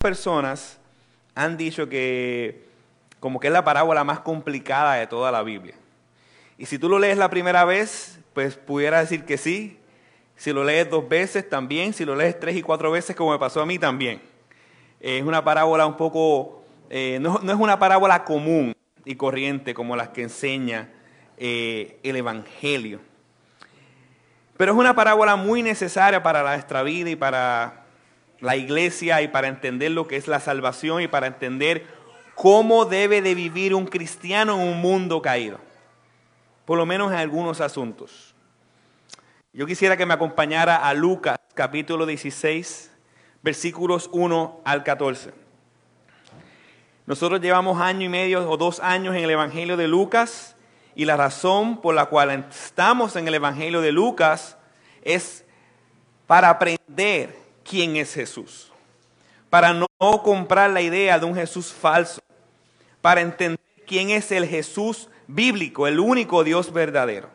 personas han dicho que como que es la parábola más complicada de toda la Biblia. Y si tú lo lees la primera vez, pues pudiera decir que sí. Si lo lees dos veces, también. Si lo lees tres y cuatro veces, como me pasó a mí, también. Es una parábola un poco, eh, no, es una parábola común y corriente como las que enseña eh, el Evangelio. Pero es una parábola muy necesaria para nuestra vida y para la iglesia y para entender lo que es la salvación y para entender cómo debe de vivir un cristiano en un mundo caído. Por lo menos en algunos asuntos. Yo quisiera que me acompañara a Lucas capítulo 16, versículos 1 al 14. Nosotros llevamos año y medio o dos años en el Evangelio de Lucas y la razón por la cual estamos en el Evangelio de Lucas es para aprender quién es Jesús, para no comprar la idea de un Jesús falso, para entender quién es el Jesús bíblico, el único Dios verdadero.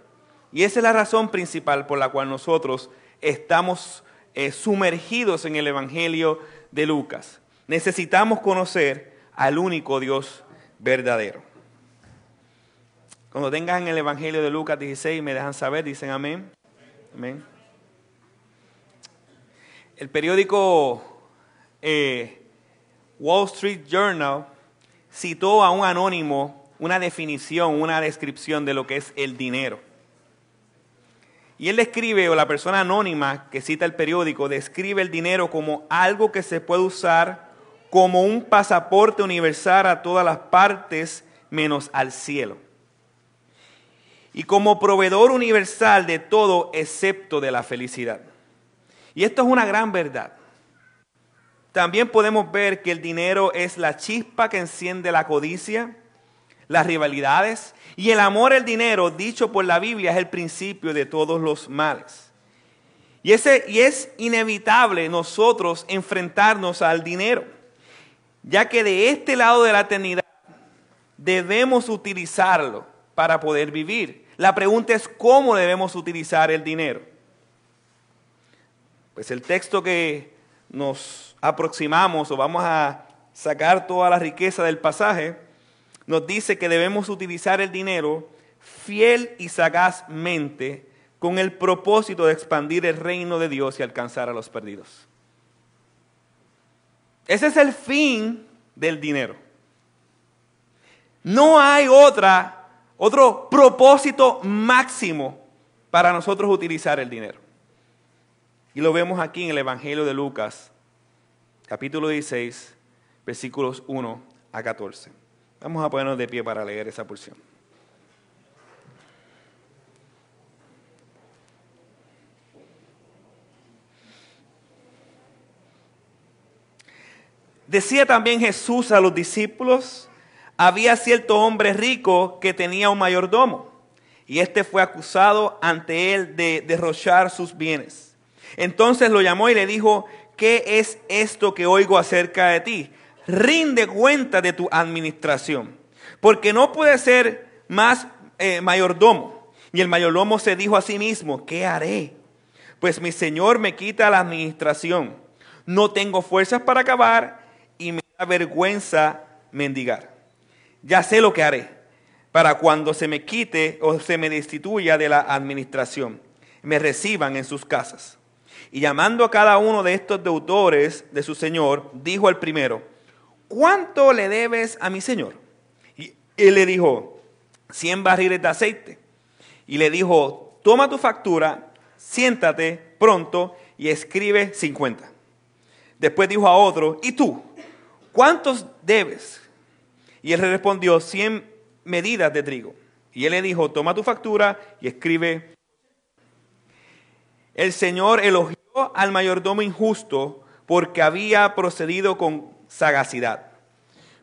Y esa es la razón principal por la cual nosotros estamos eh, sumergidos en el Evangelio de Lucas. Necesitamos conocer al único Dios verdadero. Cuando tengan el Evangelio de Lucas 16 me dejan saber, dicen amén. Amén. El periódico eh, Wall Street Journal citó a un anónimo una definición, una descripción de lo que es el dinero. Y él describe, o la persona anónima que cita el periódico, describe el dinero como algo que se puede usar como un pasaporte universal a todas las partes menos al cielo. Y como proveedor universal de todo excepto de la felicidad. Y esto es una gran verdad. También podemos ver que el dinero es la chispa que enciende la codicia, las rivalidades y el amor al dinero, dicho por la Biblia, es el principio de todos los males. Y, ese, y es inevitable nosotros enfrentarnos al dinero, ya que de este lado de la eternidad debemos utilizarlo para poder vivir. La pregunta es cómo debemos utilizar el dinero. Pues el texto que nos aproximamos o vamos a sacar toda la riqueza del pasaje, nos dice que debemos utilizar el dinero fiel y sagazmente con el propósito de expandir el reino de Dios y alcanzar a los perdidos. Ese es el fin del dinero. No hay otra, otro propósito máximo para nosotros utilizar el dinero. Y lo vemos aquí en el Evangelio de Lucas, capítulo 16, versículos 1 a 14. Vamos a ponernos de pie para leer esa porción. Decía también Jesús a los discípulos, había cierto hombre rico que tenía un mayordomo, y éste fue acusado ante él de derrochar sus bienes. Entonces lo llamó y le dijo, ¿qué es esto que oigo acerca de ti? Rinde cuenta de tu administración, porque no puede ser más eh, mayordomo. Y el mayordomo se dijo a sí mismo, ¿qué haré? Pues mi Señor me quita la administración. No tengo fuerzas para acabar y me da vergüenza mendigar. Ya sé lo que haré para cuando se me quite o se me destituya de la administración, me reciban en sus casas. Y llamando a cada uno de estos deudores de su señor, dijo al primero, ¿cuánto le debes a mi señor? Y él le dijo, cien barriles de aceite. Y le dijo, toma tu factura, siéntate pronto y escribe cincuenta. Después dijo a otro, ¿y tú? ¿Cuántos debes? Y él le respondió, cien medidas de trigo. Y él le dijo, toma tu factura y escribe. El Señor elogió al mayordomo injusto porque había procedido con sagacidad.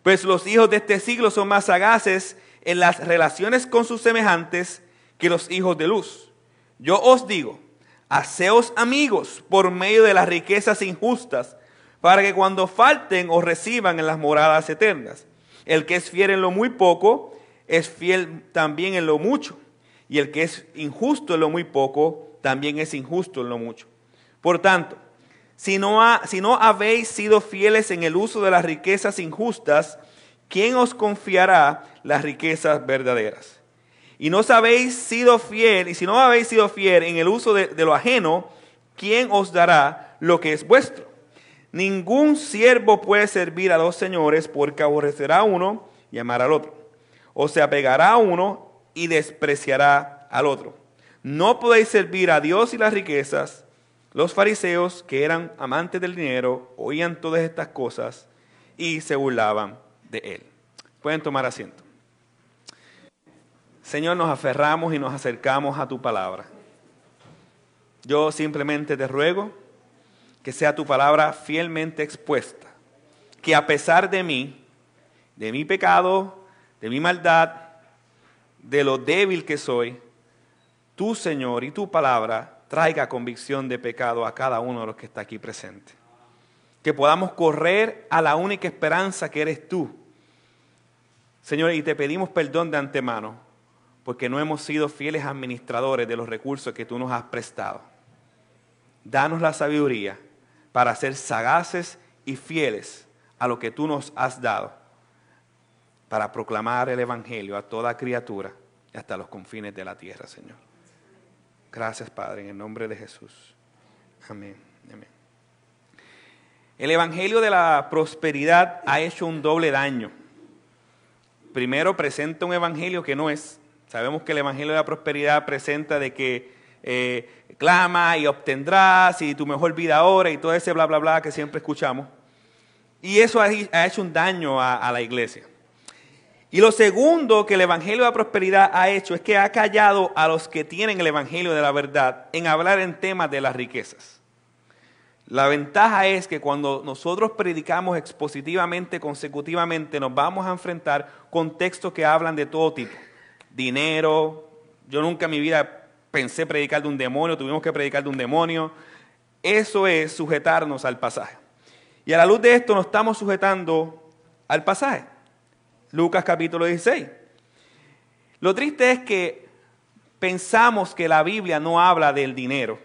Pues los hijos de este siglo son más sagaces en las relaciones con sus semejantes que los hijos de luz. Yo os digo, haceos amigos por medio de las riquezas injustas, para que cuando falten os reciban en las moradas eternas. El que es fiel en lo muy poco, es fiel también en lo mucho. Y el que es injusto en lo muy poco, también es injusto en lo mucho. Por tanto, si no, ha, si no habéis sido fieles en el uso de las riquezas injustas, ¿quién os confiará las riquezas verdaderas? Y no sido fiel, y si no habéis sido fiel en el uso de, de lo ajeno, ¿quién os dará lo que es vuestro? Ningún siervo puede servir a dos señores porque aborrecerá a uno y amará al otro. O se apegará a uno y despreciará al otro. No podéis servir a Dios y las riquezas. Los fariseos, que eran amantes del dinero, oían todas estas cosas y se burlaban de él. Pueden tomar asiento. Señor, nos aferramos y nos acercamos a tu palabra. Yo simplemente te ruego que sea tu palabra fielmente expuesta, que a pesar de mí, de mi pecado, de mi maldad, de lo débil que soy, tu Señor y tu palabra traiga convicción de pecado a cada uno de los que está aquí presente. Que podamos correr a la única esperanza que eres tú. Señor, y te pedimos perdón de antemano porque no hemos sido fieles administradores de los recursos que tú nos has prestado. Danos la sabiduría para ser sagaces y fieles a lo que tú nos has dado, para proclamar el Evangelio a toda criatura hasta los confines de la tierra, Señor. Gracias, Padre, en el nombre de Jesús. Amén. Amén. El Evangelio de la prosperidad ha hecho un doble daño. Primero presenta un Evangelio que no es. Sabemos que el Evangelio de la prosperidad presenta de que eh, clama y obtendrás y tu mejor vida ahora y todo ese bla, bla, bla que siempre escuchamos. Y eso ha, hecho un daño a, a la iglesia. Y lo segundo que el Evangelio de la Prosperidad ha hecho es que ha callado a los que tienen el Evangelio de la verdad en hablar en temas de las riquezas. La ventaja es que cuando nosotros predicamos expositivamente, consecutivamente, nos vamos a enfrentar con textos que hablan de todo tipo. Dinero, yo nunca en mi vida pensé predicar de un demonio, tuvimos que predicar de un demonio. Eso es sujetarnos al pasaje. Y a la luz de esto nos estamos sujetando al pasaje. Lucas capítulo 16. Lo triste es que pensamos que la Biblia no habla del dinero.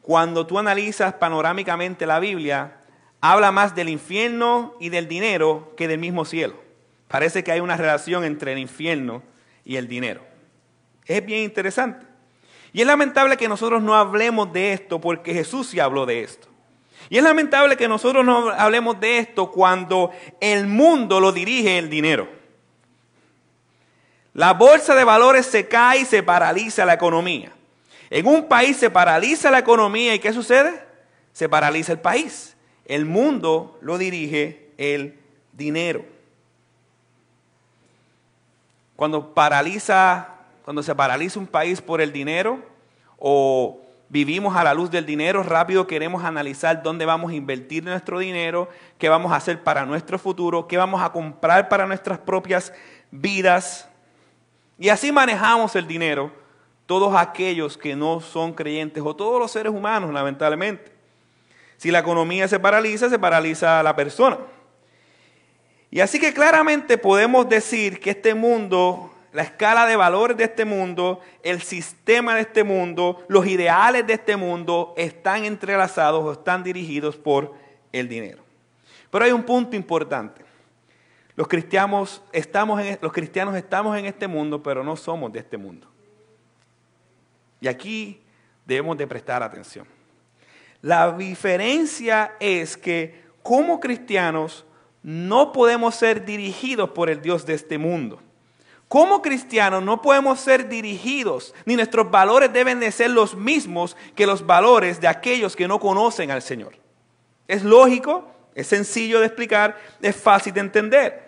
Cuando tú analizas panorámicamente la Biblia, habla más del infierno y del dinero que del mismo cielo. Parece que hay una relación entre el infierno y el dinero. Es bien interesante. Y es lamentable que nosotros no hablemos de esto porque Jesús sí habló de esto. Y es lamentable que nosotros no hablemos de esto cuando el mundo lo dirige el dinero. La bolsa de valores se cae y se paraliza la economía. En un país se paraliza la economía y ¿qué sucede? Se paraliza el país. El mundo lo dirige el dinero. Cuando paraliza cuando se paraliza un país por el dinero o vivimos a la luz del dinero, rápido queremos analizar dónde vamos a invertir nuestro dinero, qué vamos a hacer para nuestro futuro, qué vamos a comprar para nuestras propias vidas. Y así manejamos el dinero todos aquellos que no son creyentes o todos los seres humanos, lamentablemente. Si la economía se paraliza, se paraliza la persona. Y así que claramente podemos decir que este mundo la escala de valores de este mundo, el sistema de este mundo, los ideales de este mundo están entrelazados o están dirigidos por el dinero. Pero hay un punto importante. Los cristianos estamos en, los cristianos estamos en este mundo, pero no somos de este mundo. Y aquí debemos de prestar atención. La diferencia es que como cristianos no podemos ser dirigidos por el Dios de este mundo. Como cristianos no podemos ser dirigidos, ni nuestros valores deben de ser los mismos que los valores de aquellos que no conocen al Señor. Es lógico, es sencillo de explicar, es fácil de entender.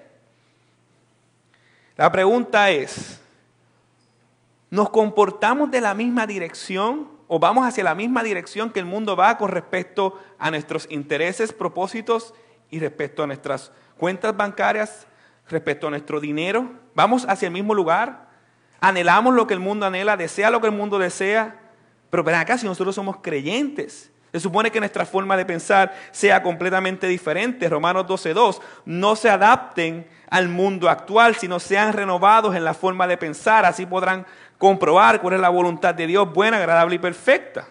La pregunta es, ¿nos comportamos de la misma dirección o vamos hacia la misma dirección que el mundo va con respecto a nuestros intereses, propósitos y respecto a nuestras cuentas bancarias, respecto a nuestro dinero? ¿Vamos hacia el mismo lugar? ¿Anhelamos lo que el mundo anhela? ¿Desea lo que el mundo desea? Pero ven acá, si nosotros somos creyentes, se supone que nuestra forma de pensar sea completamente diferente. Romanos 12.2, no se adapten al mundo actual, sino sean renovados en la forma de pensar. Así podrán comprobar cuál es la voluntad de Dios, buena, agradable y perfecta.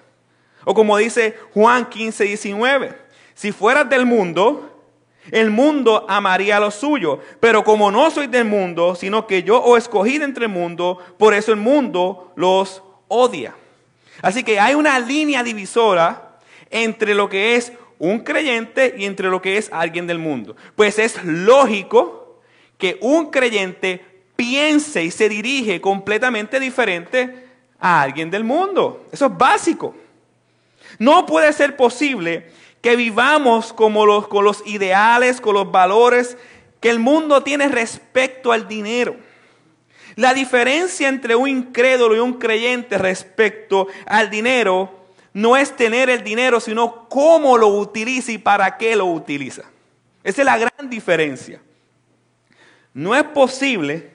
O como dice Juan 15, 19, Si fueras del mundo, el mundo amaría lo suyo. Pero como no soy del mundo, sino que yo os escogí entre el mundo, por eso el mundo los odia. Así que hay una línea divisora entre lo que es un creyente y entre lo que es alguien del mundo. Pues es lógico que un creyente piense y se dirige completamente diferente a alguien del mundo. Eso es básico. No puede ser posible que vivamos como los, con los ideales, con los valores que el mundo tiene respecto al dinero. La diferencia entre un incrédulo y un creyente respecto al dinero no es tener el dinero, sino cómo lo utiliza y para qué lo utiliza. Esa es la gran diferencia. No es posible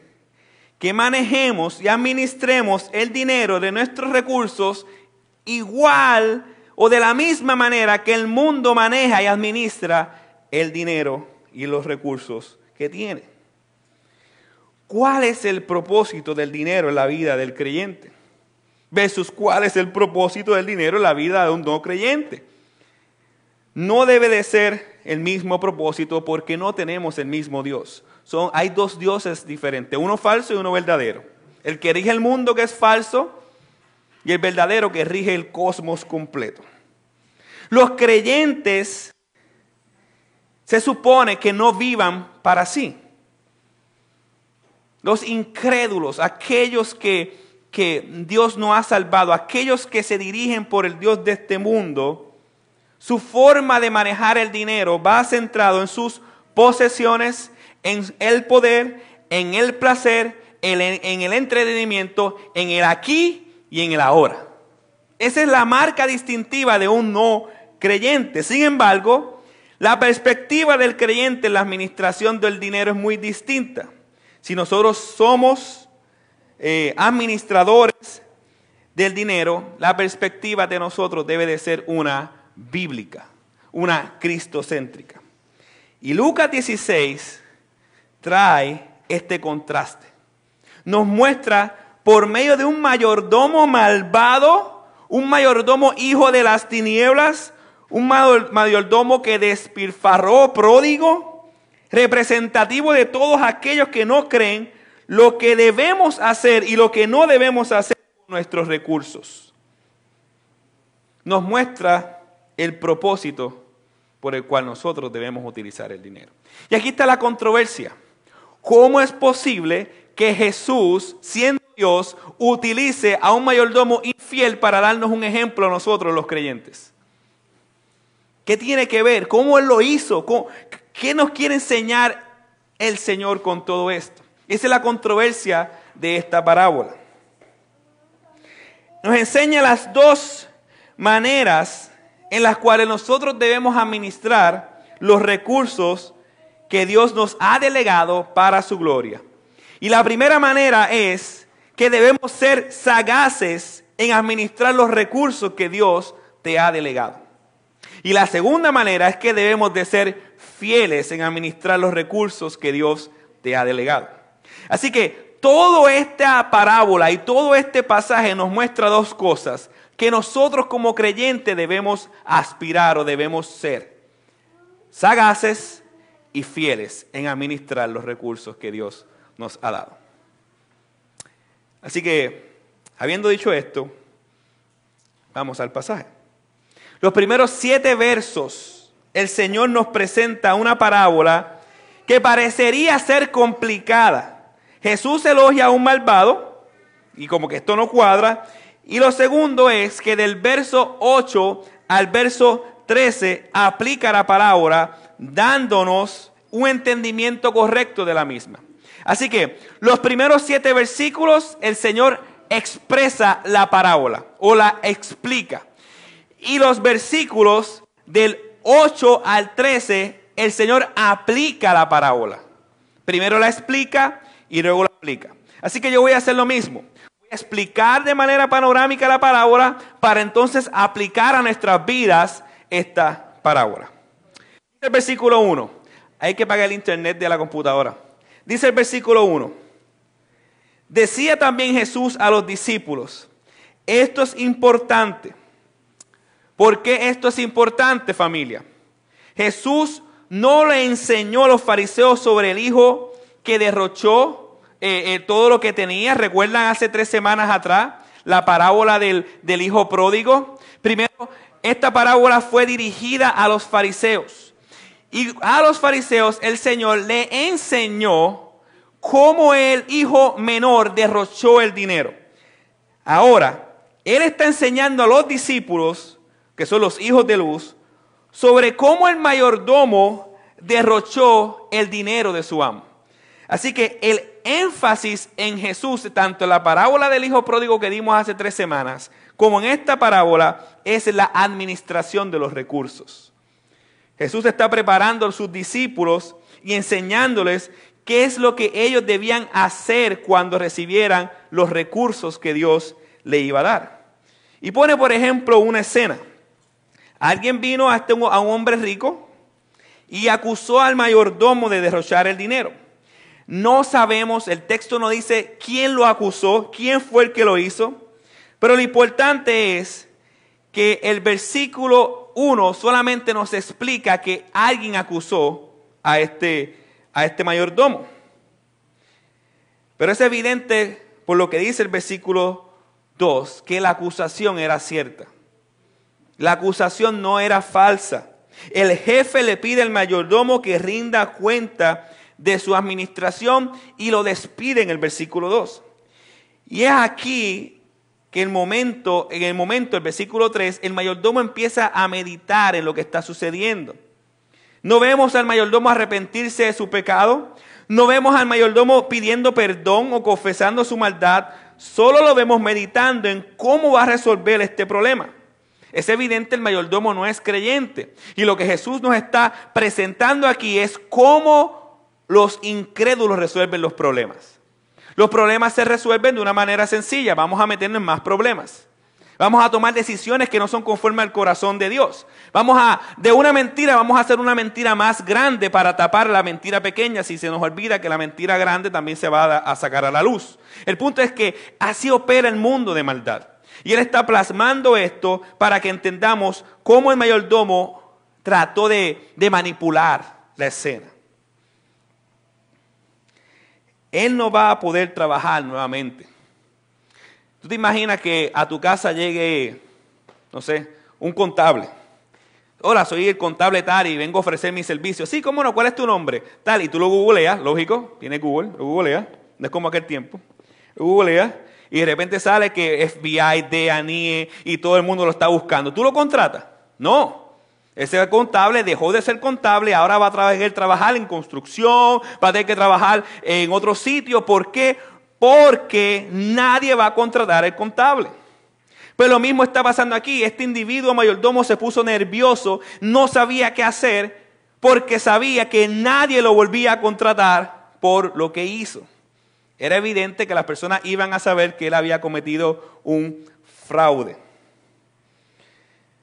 que manejemos y administremos el dinero de nuestros recursos igual o de la misma manera que el mundo maneja y administra el dinero y los recursos que tiene. ¿Cuál es el propósito del dinero en la vida del creyente? Versus cuál es el propósito del dinero en la vida de un no creyente. No debe de ser el mismo propósito porque no tenemos el mismo Dios. Son, hay dos dioses diferentes, uno falso y uno verdadero. El que rige el mundo que es falso y el verdadero que rige el cosmos completo. Los creyentes se supone que no vivan para sí. Los incrédulos, aquellos que que Dios no ha salvado, aquellos que se dirigen por el Dios de este mundo, su forma de manejar el dinero va centrado en sus posesiones, en el poder, en el placer, en el entretenimiento, en el aquí y en el ahora. Esa es la marca distintiva de un no creyente. Sin embargo, la perspectiva del creyente en la administración del dinero es muy distinta. Si nosotros somos eh, administradores del dinero, la perspectiva de nosotros debe de ser una bíblica, una cristocéntrica. Y Lucas 16 trae este contraste. Nos muestra por medio de un mayordomo malvado, un mayordomo hijo de las tinieblas, un mayordomo que despilfarró pródigo, representativo de todos aquellos que no creen, lo que debemos hacer y lo que no debemos hacer con nuestros recursos. Nos muestra el propósito por el cual nosotros debemos utilizar el dinero. Y aquí está la controversia. ¿Cómo es posible que Jesús, siendo Dios, utilice a un mayordomo infiel para darnos un ejemplo a nosotros los creyentes? ¿Qué tiene que ver? ¿Cómo Él lo hizo? ¿Qué nos quiere enseñar el Señor con todo esto? Esa es la controversia de esta parábola. Nos enseña las dos maneras en las cuales nosotros debemos administrar los recursos que Dios nos ha delegado para su gloria. Y la primera manera es que debemos ser sagaces en administrar los recursos que Dios te ha delegado. Y la segunda manera es que debemos de ser fieles en administrar los recursos que Dios te ha delegado. Así que toda esta parábola y todo este pasaje nos muestra dos cosas que nosotros como creyentes debemos aspirar o debemos ser. Sagaces y fieles en administrar los recursos que Dios nos ha dado. Así que, habiendo dicho esto, vamos al pasaje. Los primeros siete versos, el Señor nos presenta una parábola que parecería ser complicada Jesús elogia a un malvado, y como que esto no cuadra. Y lo segundo es que del verso 8 al verso 13 aplica la parábola dándonos un entendimiento correcto de la misma. Así que los primeros siete versículos el Señor expresa la parábola o la explica. Y los versículos del 8 al 13 el Señor aplica la parábola. Primero la explica y luego la aplica. Así que yo voy a hacer lo mismo. Voy a explicar de manera panorámica la parábola para entonces aplicar a nuestras vidas esta parábola. Dice el versículo 1. Hay que pagar el internet de la computadora. Dice el versículo 1. Decía también Jesús a los discípulos, esto es importante. ¿Por qué esto es importante, familia? Jesús no le enseñó a los fariseos sobre el hijo que derrochó eh, eh, todo lo que tenía. ¿Recuerdan hace tres semanas atrás la parábola del, del hijo pródigo? Primero, esta parábola fue dirigida a los fariseos. Y a los fariseos el Señor le enseñó cómo el hijo menor derrochó el dinero. Ahora, Él está enseñando a los discípulos, que son los hijos de luz, sobre cómo el mayordomo derrochó el dinero de su amo. Así que el énfasis en Jesús, tanto en la parábola del hijo pródigo que dimos hace tres semanas, como en esta parábola, es la administración de los recursos. Jesús está preparando a sus discípulos y enseñándoles qué es lo que ellos debían hacer cuando recibieran los recursos que Dios le iba a dar. Y pone, por ejemplo, una escena. Alguien vino a, este, un hombre rico y acusó al mayordomo de derrochar el dinero. No sabemos, el texto no dice quién lo acusó, quién fue el que lo hizo, pero lo importante es que el versículo 1 solamente nos explica que alguien acusó a este a este mayordomo. Pero es evidente por lo que dice el versículo 2 que la acusación era cierta. La acusación no era falsa. El jefe le pide al mayordomo que rinda cuenta de su administración y lo despide en el versículo 2. Y es aquí que el momento, en el momento, el versículo 3, el mayordomo empieza a meditar en lo que está sucediendo. No vemos al mayordomo arrepentirse de su pecado. No vemos al mayordomo pidiendo perdón o confesando su maldad. Solo lo vemos meditando en cómo va a resolver este problema. Es evidente el mayordomo no es creyente. Y lo que Jesús nos está presentando aquí es cómo los incrédulos resuelven los problemas. Los problemas se resuelven de una manera sencilla. Vamos a meternos en más problemas. Vamos a tomar decisiones que no son conforme al corazón de Dios. Vamos a, de una mentira, vamos a hacer una mentira más grande para tapar la mentira pequeña si se nos olvida que la mentira grande también se va a, sacar a la luz. El punto es que así opera el mundo de maldad. Y Él está plasmando esto para que entendamos cómo el mayordomo trató de, de manipular la escena. Él no va a poder trabajar nuevamente. Tú te imaginas que a tu casa llegue, no sé, un contable. Hola, soy el contable tal y vengo a ofrecer mi servicio. Sí, cómo no, ¿cuál es tu nombre? Tal, y tú lo googleas, lógico, tiene Google, lo googleas, no es como aquel tiempo. Lo googleas y de repente sale que FBI, DANIE y todo el mundo lo está buscando. ¿Tú lo contratas? No. Ese contable dejó de ser contable, ahora va a trabajar en construcción, va a tener que trabajar en otro sitio. ¿Por qué? porque nadie va a contratar el contable. Pero lo mismo está pasando aquí. Este individuo mayordomo se puso nervioso, no sabía qué hacer, porque sabía que nadie lo volvía a contratar por lo que hizo. Era evidente que las personas iban a saber que él había cometido un fraude.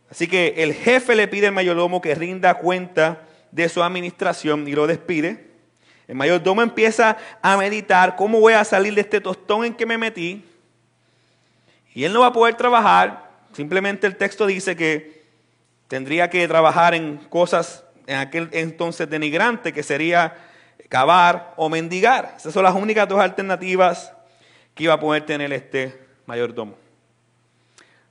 Así que el jefe le pide al mayordomo que rinda cuenta de su administración y lo despide. El mayordomo empieza a meditar cómo voy a salir de este tostón en que me metí. Y él no va a poder trabajar. Simplemente el texto dice que tendría que trabajar en cosas en aquel entonces denigrantes, que sería cavar o mendigar. Esas son las únicas dos alternativas que iba a poder tener este mayordomo.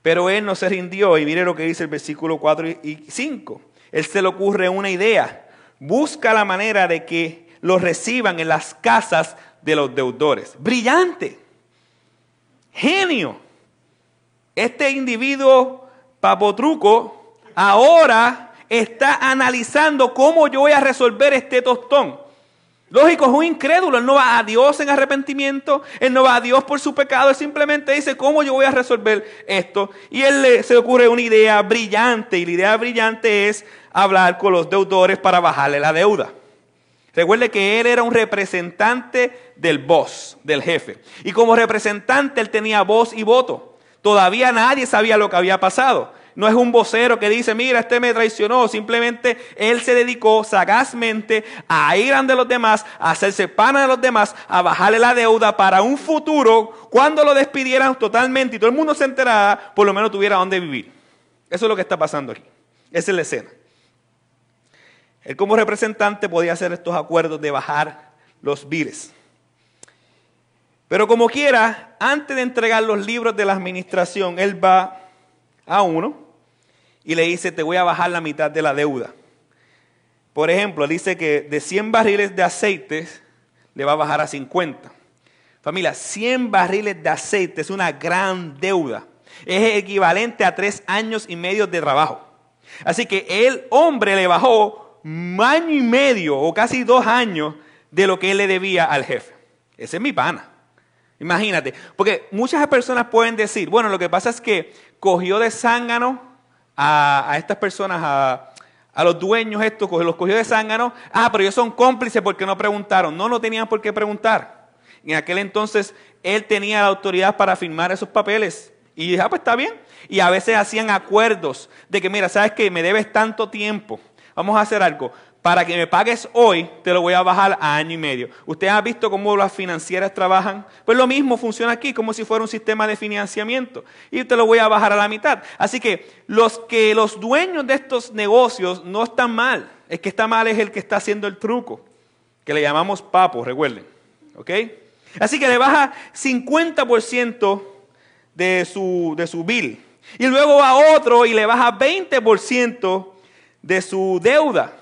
Pero él no se rindió y mire lo que dice el versículo 4 y 5. Él se le ocurre una idea. Busca la manera de que los reciban en las casas de los deudores. Brillante. Genio. Este individuo papotruco ahora está analizando cómo yo voy a resolver este tostón. Lógico, es un incrédulo, él no va a Dios en arrepentimiento, él no va a Dios por su pecado, él simplemente dice, ¿cómo yo voy a resolver esto? Y él le, se ocurre una idea brillante, y la idea brillante es hablar con los deudores para bajarle la deuda. Recuerde que él era un representante del boss, del jefe. Y como representante él tenía voz y voto. Todavía nadie sabía lo que había pasado. No es un vocero que dice, mira, este me traicionó. Simplemente él se dedicó sagazmente a ir ante los demás, a hacerse pana de los demás, a bajarle la deuda para un futuro, cuando lo despidieran totalmente y todo el mundo se enterara, por lo menos tuviera dónde vivir. Eso es lo que está pasando aquí. Esa es la escena. Él como representante podía hacer estos acuerdos de bajar los biles. Pero como quiera, antes de entregar los libros de la administración, él va a uno y le dice, te voy a bajar la mitad de la deuda. Por ejemplo, dice que de 100 barriles de aceite le va a bajar a 50. Familia, 100 barriles de aceite es una gran deuda. Es equivalente a tres años y medio de trabajo. Así que el hombre le bajó año y medio o casi dos años de lo que él le debía al jefe. Ese es mi pana. Imagínate, porque muchas personas pueden decir, bueno, lo que pasa es que cogió de zángano a, estas personas, a, a, los dueños, esto, los cogió de zángano, ah, pero ellos son cómplices porque no preguntaron. No, no tenían por qué preguntar. En aquel entonces él tenía la autoridad para firmar esos papeles. Y dije, ah, pues está bien. Y a veces hacían acuerdos de que, mira, sabes que me debes tanto tiempo. Vamos a hacer algo para que me pagues hoy, te lo voy a bajar a año y medio. ¿Usted ha visto cómo las financieras trabajan? Pues lo mismo funciona aquí, como si fuera un sistema de financiamiento. Y te lo voy a bajar a la mitad. Así que los que los dueños de estos negocios no están mal. El que está mal es el que está haciendo el truco, que le llamamos papo, recuerden. ¿Ok? Así que le baja 50% de su, de su bill. Y luego va otro y le baja 20% de su deuda.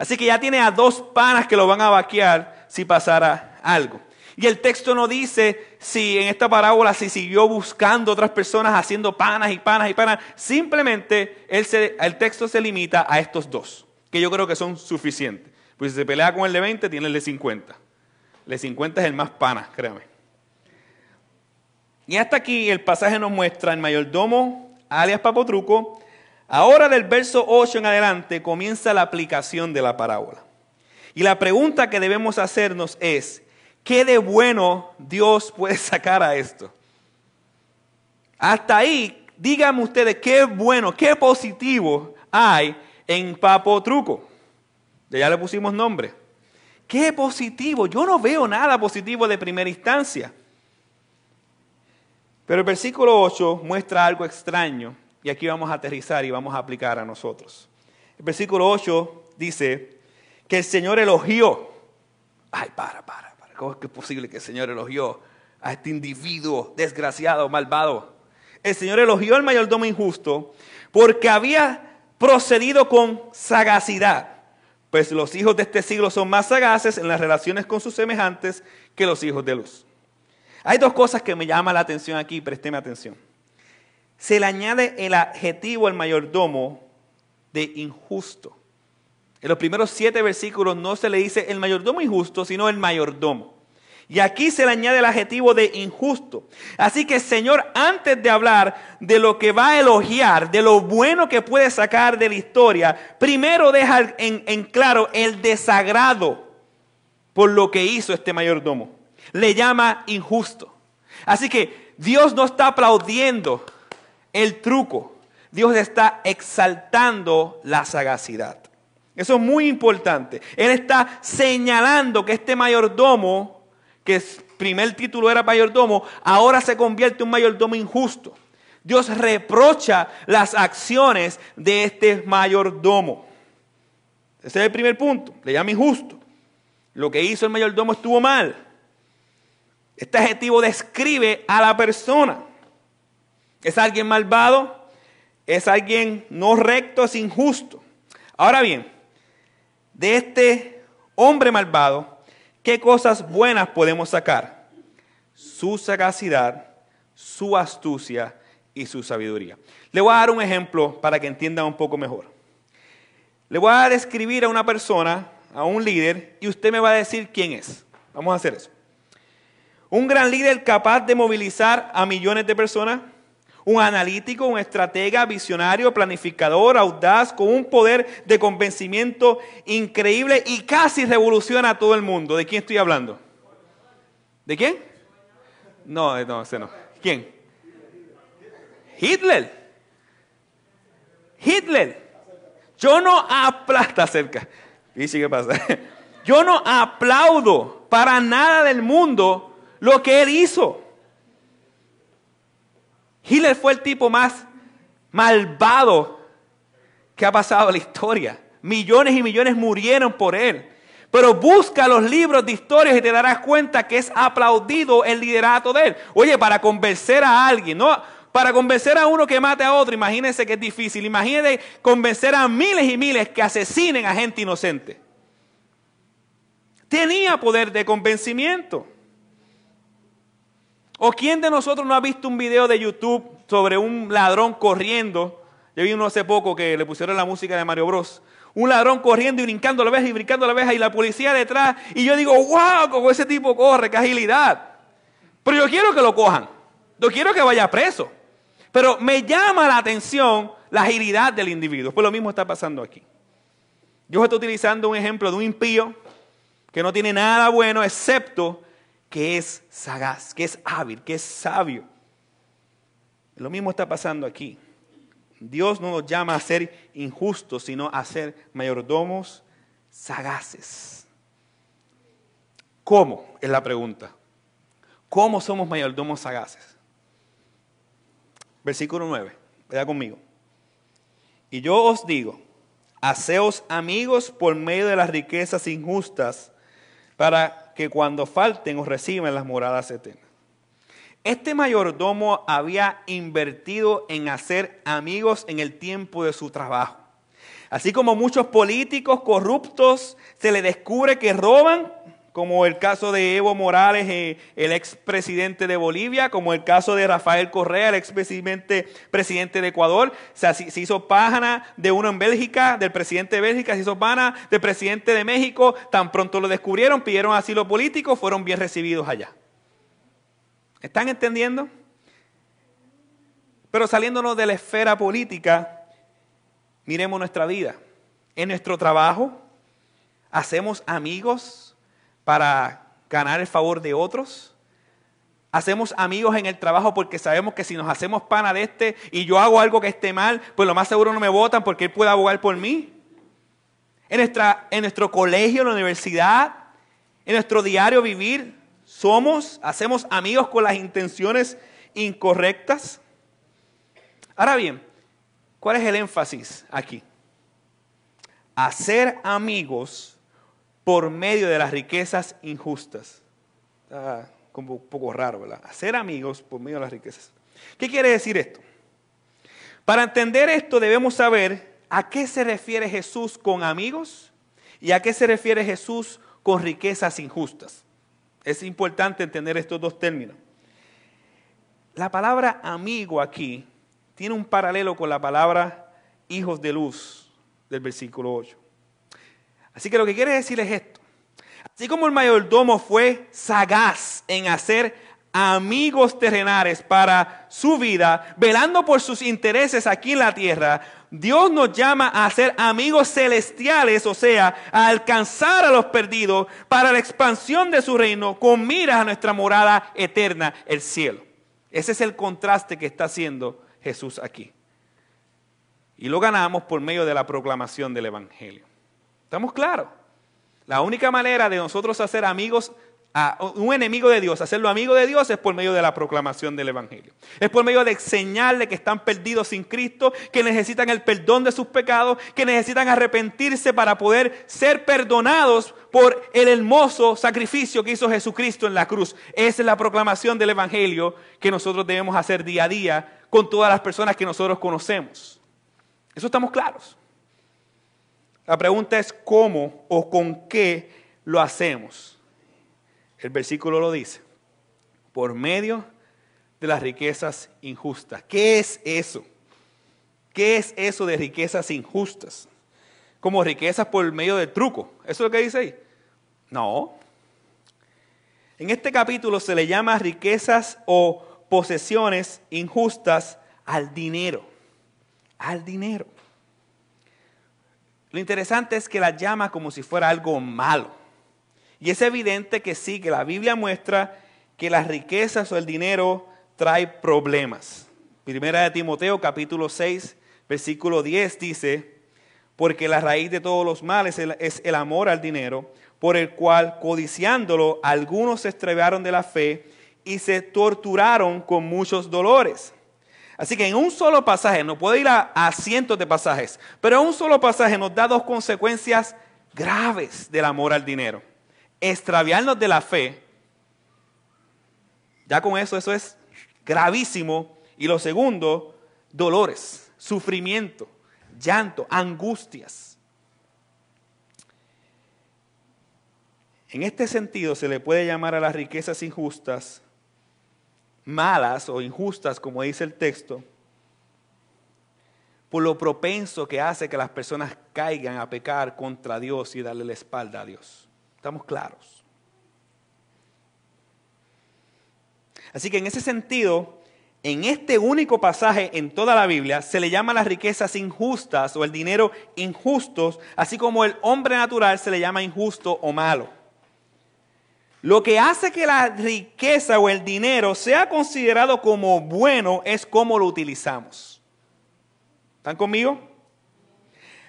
Así que ya tiene a dos panas que lo van a vaquear si pasara algo. Y el texto no dice si en esta parábola se siguió buscando otras personas haciendo panas y panas y panas. Simplemente el texto se limita a estos dos, que yo creo que son suficientes. Pues si se pelea con el de 20, tiene el de 50. El de 50 es el más pana, créame. Y hasta aquí el pasaje nos muestra el mayordomo, alias Papotruco, Ahora del verso 8 en adelante comienza la aplicación de la parábola. Y la pregunta que debemos hacernos es, ¿qué de bueno Dios puede sacar a esto? Hasta ahí, díganme ustedes qué bueno, qué positivo hay en Papo Truco. Ya le pusimos nombre. ¿Qué positivo? Yo no veo nada positivo de primera instancia. Pero el versículo 8 muestra algo extraño y aquí vamos a aterrizar y vamos a aplicar a nosotros. El versículo 8 dice que el Señor elogió. Ay, para, para, para. ¿Cómo es que es posible que el Señor elogió a este individuo desgraciado, malvado? El Señor elogió al mayordomo injusto porque había procedido con sagacidad. Pues los hijos de este siglo son más sagaces en las relaciones con sus semejantes que los hijos de luz. Hay dos cosas que me llaman la atención aquí, présteme atención se le añade el adjetivo al mayordomo de injusto. En los primeros siete versículos no se le dice el mayordomo injusto, sino el mayordomo. Y aquí se le añade el adjetivo de injusto. Así que Señor, antes de hablar de lo que va a elogiar, de lo bueno que puede sacar de la historia, primero deja en, en claro el desagrado por lo que hizo este mayordomo. Le llama injusto. Así que Dios no está aplaudiendo el truco. Dios está exaltando la sagacidad. Eso es muy importante. Él está señalando que este mayordomo, que es primer título era mayordomo, ahora se convierte en un mayordomo injusto. Dios reprocha las acciones de este mayordomo. Ese es el primer punto. Le llama injusto. Lo que hizo el mayordomo estuvo mal. Este adjetivo describe a la persona. ¿Es alguien malvado? ¿Es alguien no recto? ¿Es injusto? Ahora bien, de este hombre malvado, ¿qué cosas buenas podemos sacar? Su sagacidad, su astucia y su sabiduría. Le voy a dar un ejemplo para que entiendan un poco mejor. Le voy a describir a una persona, a un líder, y usted me va a decir quién es. Vamos a hacer eso. Un gran líder capaz de movilizar a millones de personas un analítico, un estratega, visionario, planificador, audaz, con un poder de convencimiento increíble y casi revoluciona a todo el mundo. ¿De quién estoy hablando? ¿De quién? No, no, ese no. ¿Quién? Hitler. Hitler. Yo no aplaudo, cerca. Qué pasa. Yo no aplaudo para nada del mundo lo que él hizo. Hitler fue el tipo más malvado que ha pasado la historia. Millones y millones murieron por él. Pero busca los libros de historias y te darás cuenta que es aplaudido el liderato de él. Oye, para convencer a alguien, no, para convencer a uno que mate a otro, imagínense que es difícil. Imagínense convencer a miles y miles que asesinen a gente inocente. Tenía poder de convencimiento. ¿O quién de nosotros no ha visto un video de YouTube sobre un ladrón corriendo? Yo vi uno hace poco que le pusieron la música de Mario Bros. Un ladrón corriendo y brincando a la vez y brincando a la vez y la policía detrás. Y yo digo, wow, como ese tipo corre, qué agilidad. Pero yo quiero que lo cojan. Yo quiero que vaya preso. Pero me llama la atención la agilidad del individuo. Pues lo mismo está pasando aquí. Yo estoy utilizando un ejemplo de un impío que no tiene nada bueno excepto que es sagaz, que es hábil, que es sabio. Lo mismo está pasando aquí. Dios no nos llama a ser injustos, sino a ser mayordomos sagaces. ¿Cómo? Es la pregunta. ¿Cómo somos mayordomos sagaces? Versículo 9, vea conmigo. Y yo os digo, haceos amigos por medio de las riquezas injustas, para que cuando falten os reciban las moradas eternas. Este mayordomo había invertido en hacer amigos en el tiempo de su trabajo. Así como muchos políticos corruptos se le descubre que roban, como el caso de Evo Morales, eh, el expresidente de Bolivia, como el caso de Rafael Correa, el expresidente presidente de Ecuador, se, hizo pájana de uno en Bélgica, del presidente de Bélgica, se hizo pájana del presidente de México, tan pronto lo descubrieron, pidieron asilo político, fueron bien recibidos allá. ¿Están entendiendo? Pero saliéndonos de la esfera política, miremos nuestra vida. En nuestro trabajo, hacemos amigos para ganar el favor de otros. Hacemos amigos en el trabajo porque sabemos que si nos hacemos pana de este y yo hago algo que esté mal, pues lo más seguro no me votan porque él puede abogar por mí. En, nuestra, en nuestro colegio, en la universidad, en nuestro diario vivir, somos, hacemos amigos con las intenciones incorrectas. Ahora bien, ¿cuál es el énfasis aquí? Hacer amigos por medio de las riquezas injustas. como un poco raro, ¿verdad? Hacer amigos por medio de las riquezas. ¿Qué quiere decir esto? Para entender esto debemos saber a qué se refiere Jesús con amigos y a qué se refiere Jesús con riquezas injustas. Es importante entender estos dos términos. La palabra amigo aquí tiene un paralelo con la palabra hijos de luz del versículo 8. Así que lo que quiere decir es esto. Así como el mayordomo fue sagaz en hacer amigos terrenales para su vida, velando por sus intereses aquí en la tierra, Dios nos llama a ser amigos celestiales, o sea, a alcanzar a los perdidos para la expansión de su reino con miras a nuestra morada eterna, el cielo. Ese es el contraste que está haciendo Jesús aquí. Y lo ganamos por medio de la proclamación del Evangelio. ¿Estamos claros? La única manera de nosotros hacer amigos a un enemigo de Dios, hacerlo amigo de Dios es por medio de la proclamación del Evangelio. Es por medio de enseñarle que están perdidos sin Cristo, que necesitan el perdón de sus pecados, que necesitan arrepentirse para poder ser perdonados por el hermoso sacrificio que hizo Jesucristo en la cruz. Esa es la proclamación del Evangelio que nosotros debemos hacer día a día con todas las personas que nosotros conocemos. Eso estamos claros. La pregunta es cómo o con qué lo hacemos. El versículo lo dice, por medio de las riquezas injustas. ¿Qué es eso? ¿Qué es eso de riquezas injustas? Como riquezas por medio del truco. ¿Eso es lo que dice ahí? No. En este capítulo se le llama riquezas o posesiones injustas al dinero. Al dinero. Lo interesante es que la llama como si fuera algo malo. Y es evidente que sí, que la Biblia muestra que las riquezas o el dinero trae problemas. Primera de Timoteo capítulo 6, versículo 10 dice, porque la raíz de todos los males es el amor al dinero, por el cual, codiciándolo, algunos se extraviaron de la fe y se torturaron con muchos dolores. Así que en un solo pasaje, no puedo ir a, a, cientos de pasajes, pero en un solo pasaje nos da dos consecuencias graves del amor al dinero. Extraviarnos de la fe. Ya con eso, eso es gravísimo. Y lo segundo, dolores, sufrimiento, llanto, angustias. En este sentido se le puede llamar a las riquezas injustas malas o injustas, como dice el texto, por lo propenso que hace que las personas caigan a pecar contra Dios y darle la espalda a Dios. ¿Estamos claros? Así que en ese sentido, en este único pasaje en toda la Biblia se le llama las riquezas injustas o el dinero injustos, así como el hombre natural se le llama injusto o malo. Lo que hace que la riqueza o el dinero sea considerado como bueno es cómo lo utilizamos. ¿Están conmigo?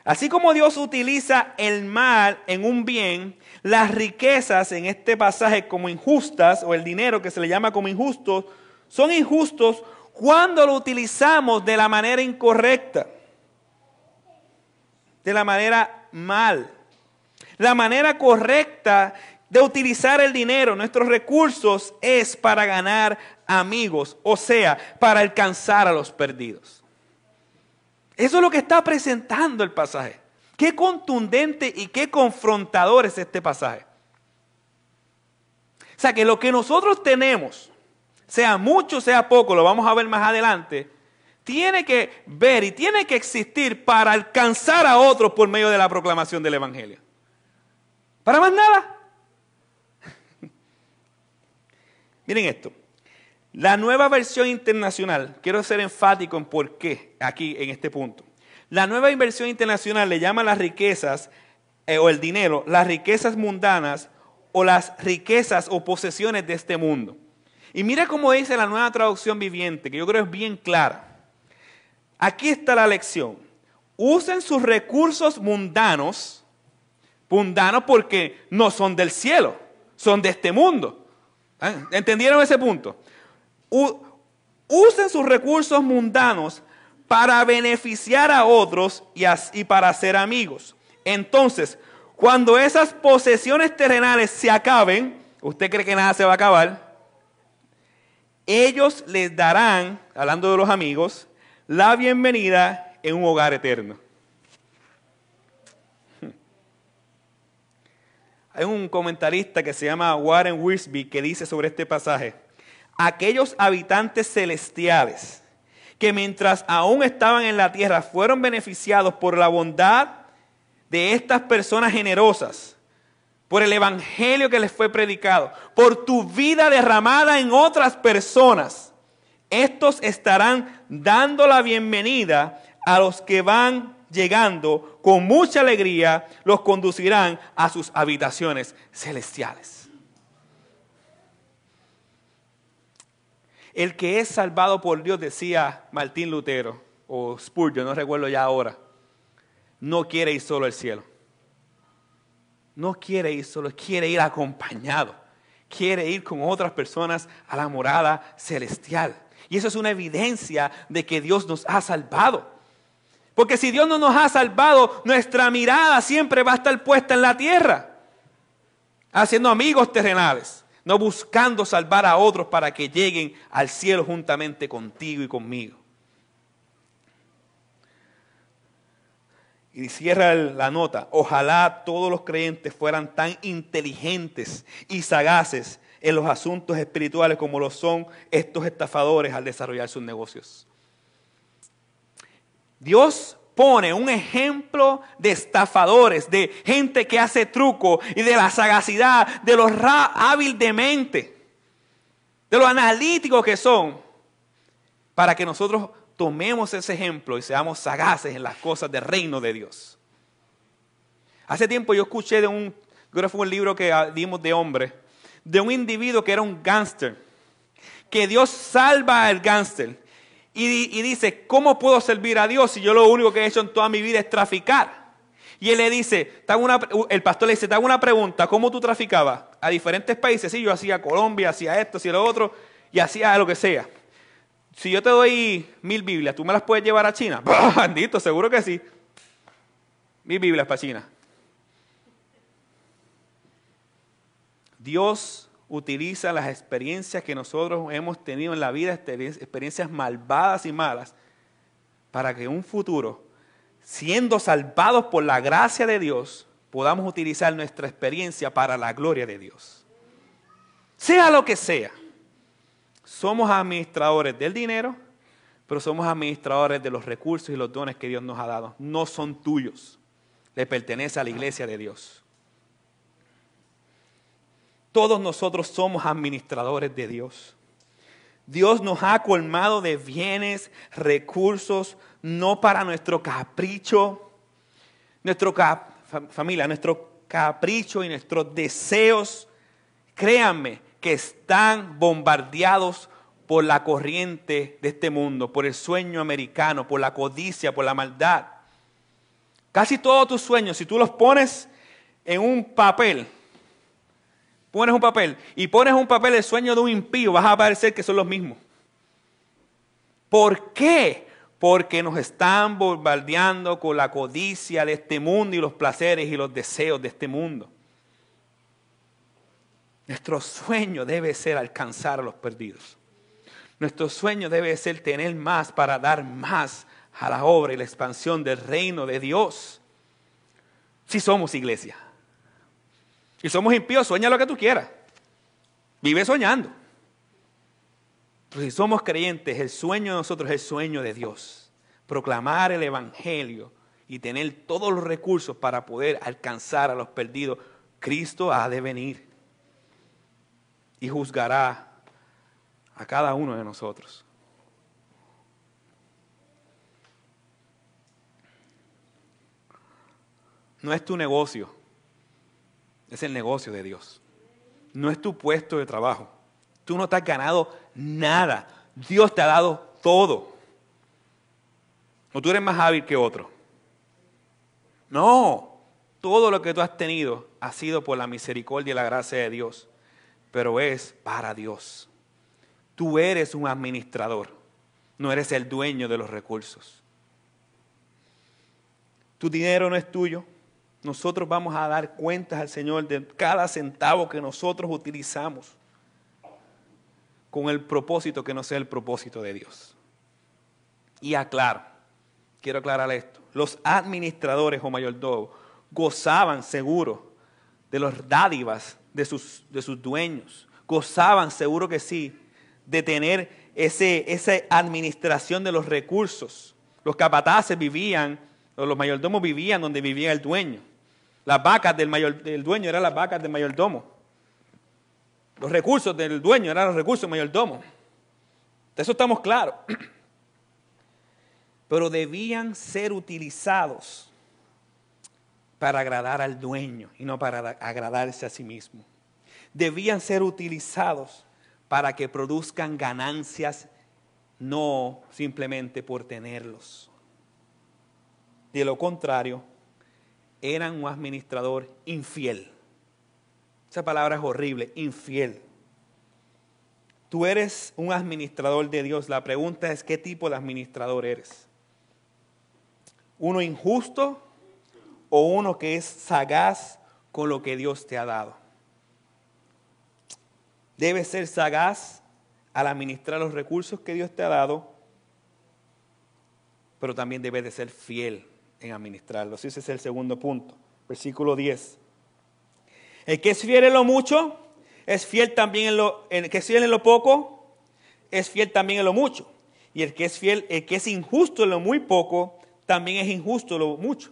Así como Dios utiliza el mal en un bien, las riquezas en este pasaje como injustas, o el dinero que se le llama como injustos, son injustos cuando lo utilizamos de la manera incorrecta, de la manera mal. La manera correcta de utilizar el dinero, nuestros recursos, es para ganar amigos, o sea, para alcanzar a los perdidos. Eso es lo que está presentando el pasaje. Qué contundente y qué confrontador es este pasaje. O sea, que lo que nosotros tenemos, sea mucho, sea poco, lo vamos a ver más adelante, tiene que ver y tiene que existir para alcanzar a otros por medio de la proclamación del Evangelio. Para más nada. Miren esto. La nueva versión internacional, quiero ser enfático en por qué aquí en este punto. La nueva inversión internacional le llama las riquezas eh, o el dinero, las riquezas mundanas o las riquezas o posesiones de este mundo. Y mira cómo dice la nueva traducción viviente, que yo creo es bien clara. Aquí está la lección. Usen sus recursos mundanos, mundanos porque no son del cielo, son de este mundo. ¿Ah? ¿Entendieron ese punto? usen sus recursos mundanos para beneficiar a otros y, para ser amigos. Entonces, cuando esas posesiones terrenales se acaben, ¿usted cree que nada se va a acabar? Ellos les darán, hablando de los amigos, la bienvenida en un hogar eterno. Hay un comentarista que se llama Warren Wiersbe que dice sobre este pasaje, aquellos habitantes celestiales que mientras aún estaban en la tierra fueron beneficiados por la bondad de estas personas generosas, por el evangelio que les fue predicado, por tu vida derramada en otras personas. Estos estarán dando la bienvenida a los que van llegando con mucha alegría, los conducirán a sus habitaciones celestiales. El que es salvado por Dios, decía Martín Lutero, o Spurgeon, no recuerdo ya ahora, no quiere ir solo al cielo. No quiere ir solo, quiere ir acompañado. Quiere ir con otras personas a la morada celestial. Y eso es una evidencia de que Dios nos ha salvado. Porque si Dios no nos ha salvado, nuestra mirada siempre va a estar puesta en la tierra, haciendo amigos terrenales no buscando salvar a otros para que lleguen al cielo juntamente contigo y conmigo. Y cierra la nota, ojalá todos los creyentes fueran tan inteligentes y sagaces en los asuntos espirituales como lo son estos estafadores al desarrollar sus negocios. Dios pone un ejemplo de estafadores, de gente que hace truco y de la sagacidad, de los hábil de mente, de lo analíticos que son, para que nosotros tomemos ese ejemplo y seamos sagaces en las cosas del reino de Dios. Hace tiempo yo escuché de un, creo que fue un libro que dimos de hombre, de un individuo que era un gángster, que Dios salva al gángster y, dice, ¿cómo puedo servir a Dios si yo lo único que he hecho en toda mi vida es traficar? Y él le dice, el pastor le dice, te hago una pregunta, ¿cómo tú traficabas? A diferentes países, sí, yo hacía Colombia, hacía esto, hacía lo otro, y hacía lo que sea. Si yo te doy mil Biblias, ¿tú me las puedes llevar a China? Bandito, seguro que sí. Mil Biblias para China. Dios utiliza las experiencias que nosotros hemos tenido en la vida, experiencias malvadas y malas, para que en un futuro, siendo salvados por la gracia de Dios, podamos utilizar nuestra experiencia para la gloria de Dios. Sea lo que sea, somos administradores del dinero, pero somos administradores de los recursos y los dones que Dios nos ha dado. No son tuyos, le pertenece a la iglesia de Dios. Todos nosotros somos administradores de Dios. Dios nos ha colmado de bienes, recursos, no para nuestro capricho, nuestro familia, nuestro capricho y nuestros deseos. Créanme que están bombardeados por la corriente de este mundo, por el sueño americano, por la codicia, por la maldad. Casi todos tus sueños, si tú los pones en un papel, pones un papel y pones un papel el sueño de un impío, vas a parecer que son los mismos. ¿Por qué? Porque nos están bombardeando con la codicia de este mundo y los placeres y los deseos de este mundo. Nuestro sueño debe ser alcanzar a los perdidos. Nuestro sueño debe ser tener más para dar más a la obra y la expansión del reino de Dios. Si somos iglesia. Si somos impíos, sueña lo que tú quieras. Vive soñando. Pero si somos creyentes, el sueño de nosotros es el sueño de Dios. Proclamar el Evangelio y tener todos los recursos para poder alcanzar a los perdidos. Cristo ha de venir y juzgará a cada uno de nosotros. No es tu negocio es el negocio de Dios. No es tu puesto de trabajo. Tú no te has ganado nada. Dios te ha dado todo. O tú eres más hábil que otro. No, todo lo que tú has tenido ha sido por la misericordia y la gracia de Dios, pero es para Dios. Tú eres un administrador, no eres el dueño de los recursos. Tu dinero no es tuyo, nosotros vamos a dar cuentas al Señor de cada centavo que nosotros utilizamos con el propósito que no sea el propósito de Dios. Y aclaro, quiero aclarar esto, los administradores o mayordomos gozaban seguro de los dádivas de sus, de sus dueños, gozaban seguro que sí de tener ese, esa administración de los recursos. Los capataces vivían, o los mayordomos vivían donde vivía el dueño. Las vacas del, mayor, dueño eran las vacas del mayordomo. Los recursos del dueño eran los recursos del mayordomo. De eso estamos claros. Pero debían ser utilizados para agradar al dueño y no para agradarse a sí mismo. Debían ser utilizados para que produzcan ganancias, no simplemente por tenerlos. De lo contrario, eran un administrador infiel. Esa palabra es horrible, infiel. Tú eres un administrador de Dios. La pregunta es, ¿qué tipo de administrador eres? ¿Uno injusto o uno que es sagaz con lo que Dios te ha dado? Debes ser sagaz al administrar los recursos que Dios te ha dado, pero también debes de ser fiel en administrarlos. Ese es el segundo punto. Versículo 10. El que es fiel en lo mucho, es fiel también en lo, el que es fiel en lo poco, es fiel también en lo mucho. Y el que es fiel, el que es injusto en lo muy poco, también es injusto en lo mucho.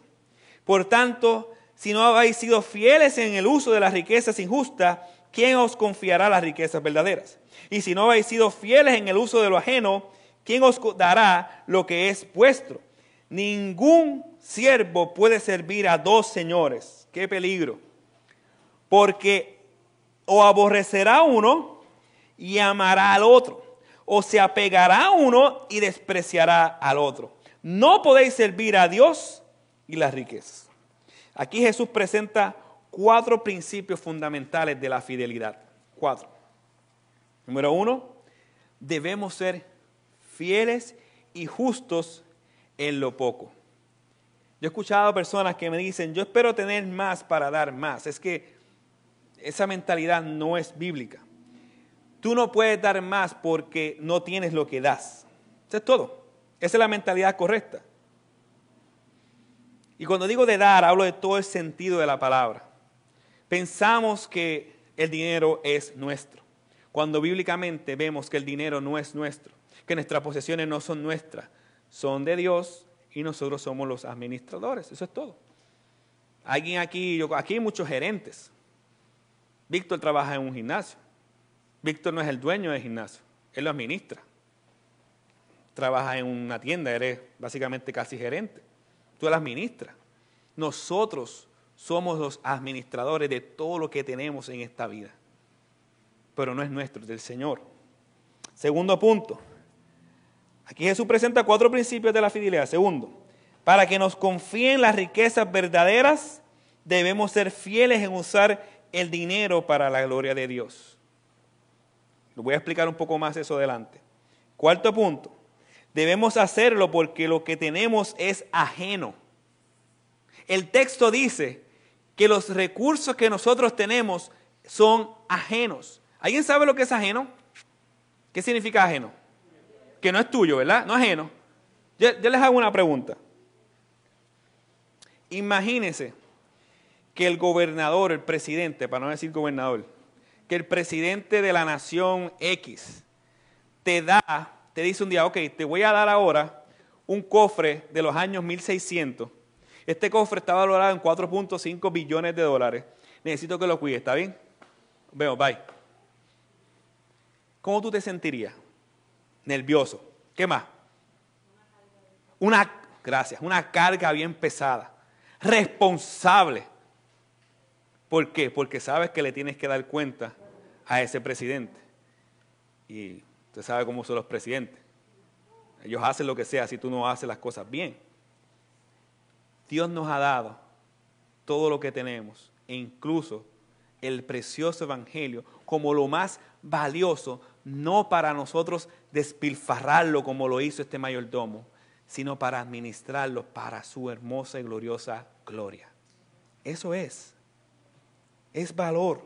Por tanto, si no habéis sido fieles en el uso de las riquezas injustas, ¿quién os confiará las riquezas verdaderas? Y si no habéis sido fieles en el uso de lo ajeno, ¿quién os dará lo que es vuestro? Ningún siervo puede servir a dos señores. Qué peligro. Porque o aborrecerá uno y amará al otro, o se apegará a uno y despreciará al otro. No podéis servir a Dios y las riquezas. Aquí Jesús presenta cuatro principios fundamentales de la fidelidad. Cuatro. Número uno, debemos ser fieles y justos en lo poco. Yo he escuchado personas que me dicen, yo espero tener más para dar más. Es que esa mentalidad no es bíblica. Tú no puedes dar más porque no tienes lo que das. Eso es todo. Esa es la mentalidad correcta. Y cuando digo de dar, hablo de todo el sentido de la palabra. Pensamos que el dinero es nuestro, cuando bíblicamente vemos que el dinero no es nuestro, que nuestras posesiones no son nuestras, son de Dios y nosotros somos los administradores. Eso es todo. Alguien aquí, aquí hay muchos gerentes. Víctor trabaja en un gimnasio. Víctor no es el dueño del gimnasio, él lo administra. Trabaja en una tienda, eres básicamente casi gerente. Tú lo administras. Nosotros somos los administradores de todo lo que tenemos en esta vida. Pero no es nuestro, es del Señor. Segundo punto. Aquí Jesús presenta cuatro principios de la fidelidad. Segundo, para que nos confíen las riquezas verdaderas, debemos ser fieles en usar el dinero para la gloria de Dios. Lo voy a explicar un poco más eso adelante. Cuarto punto, debemos hacerlo porque lo que tenemos es ajeno. El texto dice que los recursos que nosotros tenemos son ajenos. ¿Alguien sabe lo que es ajeno? ¿Qué significa ajeno? Que no es tuyo, ¿verdad? No ajeno. Yo, les hago una pregunta. Imagínense que el gobernador, el presidente, para no decir gobernador, que el presidente de la nación X te da, te dice un día, ok, te voy a dar ahora un cofre de los años 1600. Este cofre está valorado en 4.5 billones de dólares. Necesito que lo cuide, ¿está bien? Veo, bye. ¿Cómo tú te sentirías? Nervioso. ¿Qué más? Una, gracias, una carga bien pesada. Responsable. ¿Por qué? Porque sabes que le tienes que dar cuenta a ese presidente. Y usted sabe cómo son los presidentes. Ellos hacen lo que sea si tú no haces las cosas bien. Dios nos ha dado todo lo que tenemos e incluso el precioso evangelio como lo más valioso, no para nosotros despilfarrarlo como lo hizo este mayordomo, sino para administrarlo para su hermosa y gloriosa gloria. Eso es es valor.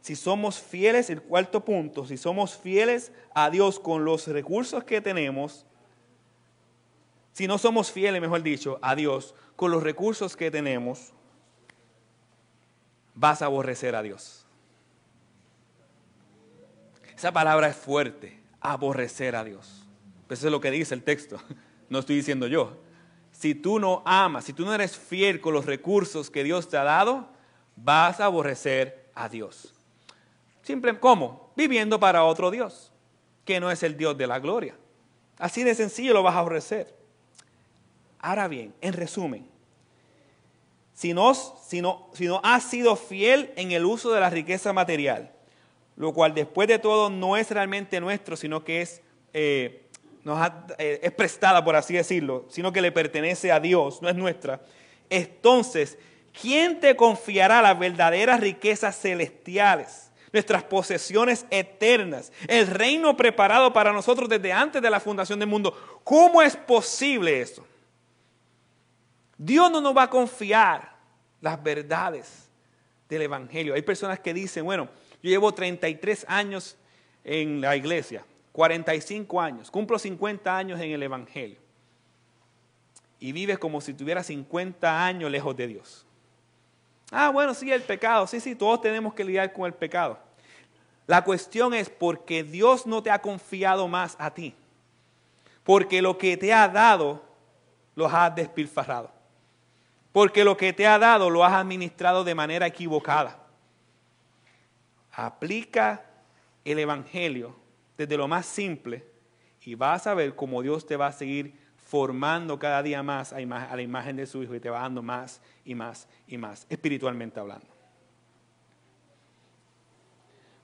Si somos fieles, el cuarto punto, si somos fieles a Dios con los recursos que tenemos, si no somos fieles, mejor dicho, a Dios con los recursos que tenemos, vas a aborrecer a Dios. Esa palabra es fuerte, aborrecer a Dios. Eso es lo que dice el texto, no estoy diciendo yo. Si tú no amas, si tú no eres fiel con los recursos que Dios te ha dado, vas a aborrecer a Dios. Simple, ¿cómo? Viviendo para otro Dios, que no es el Dios de la gloria. Así de sencillo lo vas a aborrecer. Ahora bien, en resumen, si no, si, no, si no has sido fiel en el uso de la riqueza material, lo cual después de todo no es realmente nuestro, sino que es, eh, nos eh, es prestada, por así decirlo, sino que le pertenece a Dios, no es nuestra, entonces ¿quién te confiará las verdaderas riquezas celestiales? Nuestras posesiones eternas, el reino preparado para nosotros desde antes de la fundación del mundo. ¿Cómo es posible eso? Dios no nos va a confiar las verdades del Evangelio. Hay personas que dicen, bueno, yo llevo 33 años en la iglesia, 45 años, cumplo 50 años en el Evangelio. Y vives como si tuviera 50 años lejos de Dios. Ah, bueno, sí, el pecado. Sí, sí, todos tenemos que lidiar con el pecado. La cuestión es porque Dios no te ha confiado más a ti. Porque lo que te ha dado, lo has despilfarrado. Porque lo que te ha dado, lo has administrado de manera equivocada. Aplica el Evangelio desde lo más simple y vas a ver cómo Dios te va a seguir formando cada día más a, la imagen de su Hijo y te va dando más y más y más, espiritualmente hablando.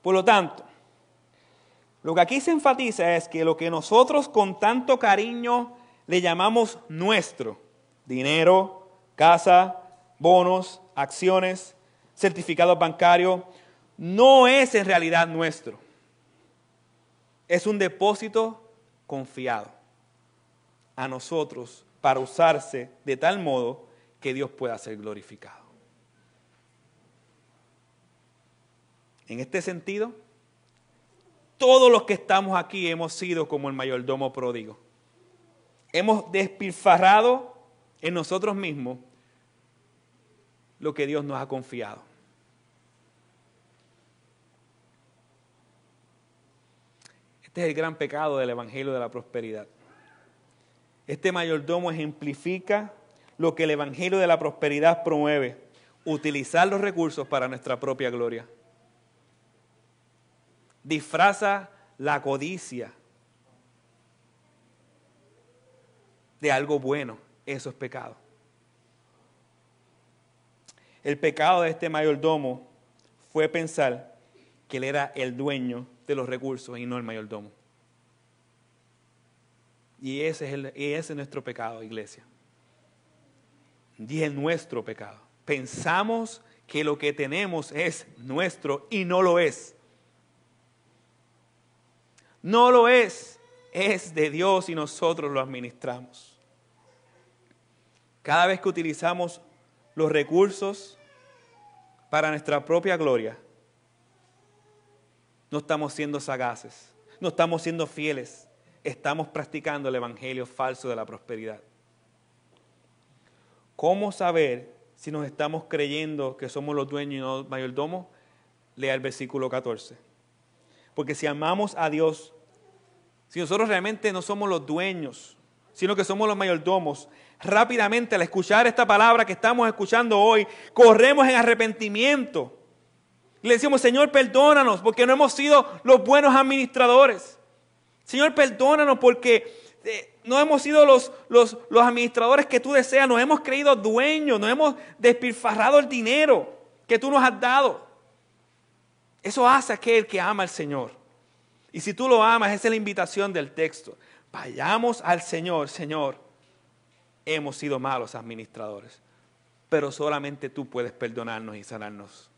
Por lo tanto, lo que aquí se enfatiza es que lo que nosotros con tanto cariño le llamamos nuestro, dinero, casa, bonos, acciones, certificados bancarios, no es en realidad nuestro. Es un depósito confiado a nosotros para usarse de tal modo que Dios pueda ser glorificado. En este sentido, todos los que estamos aquí hemos sido como el mayordomo pródigo. Hemos despilfarrado en nosotros mismos lo que Dios nos ha confiado. Este es el gran pecado del Evangelio de la Prosperidad. Este mayordomo ejemplifica lo que el Evangelio de la Prosperidad promueve, utilizar los recursos para nuestra propia gloria. Disfraza la codicia de algo bueno. Eso es pecado. El pecado de este mayordomo fue pensar que él era el dueño de los recursos y no el mayordomo. Y ese es, el, ese es nuestro pecado, iglesia. Y es nuestro pecado. Pensamos que lo que tenemos es nuestro y no lo es. No lo es. Es de Dios y nosotros lo administramos. Cada vez que utilizamos los recursos para nuestra propia gloria, no estamos siendo sagaces, no estamos siendo fieles, estamos practicando el evangelio falso de la prosperidad. ¿Cómo saber si nos estamos creyendo que somos los dueños y no mayordomos? Lea el versículo 14. Porque si amamos a Dios, si nosotros realmente no somos los dueños, sino que somos los mayordomos, rápidamente al escuchar esta palabra que estamos escuchando hoy, corremos en arrepentimiento le decimos, Señor, perdónanos porque no hemos sido los buenos administradores. Señor, perdónanos porque eh, no hemos sido los, los, los administradores que tú deseas, nos hemos creído dueños, nos hemos despilfarrado el dinero que tú nos has dado. Eso hace aquel que ama al Señor. Y si tú lo amas, esa es la invitación del texto. Vayamos al Señor, Señor. Hemos sido malos administradores, pero solamente tú puedes perdonarnos y sanarnos.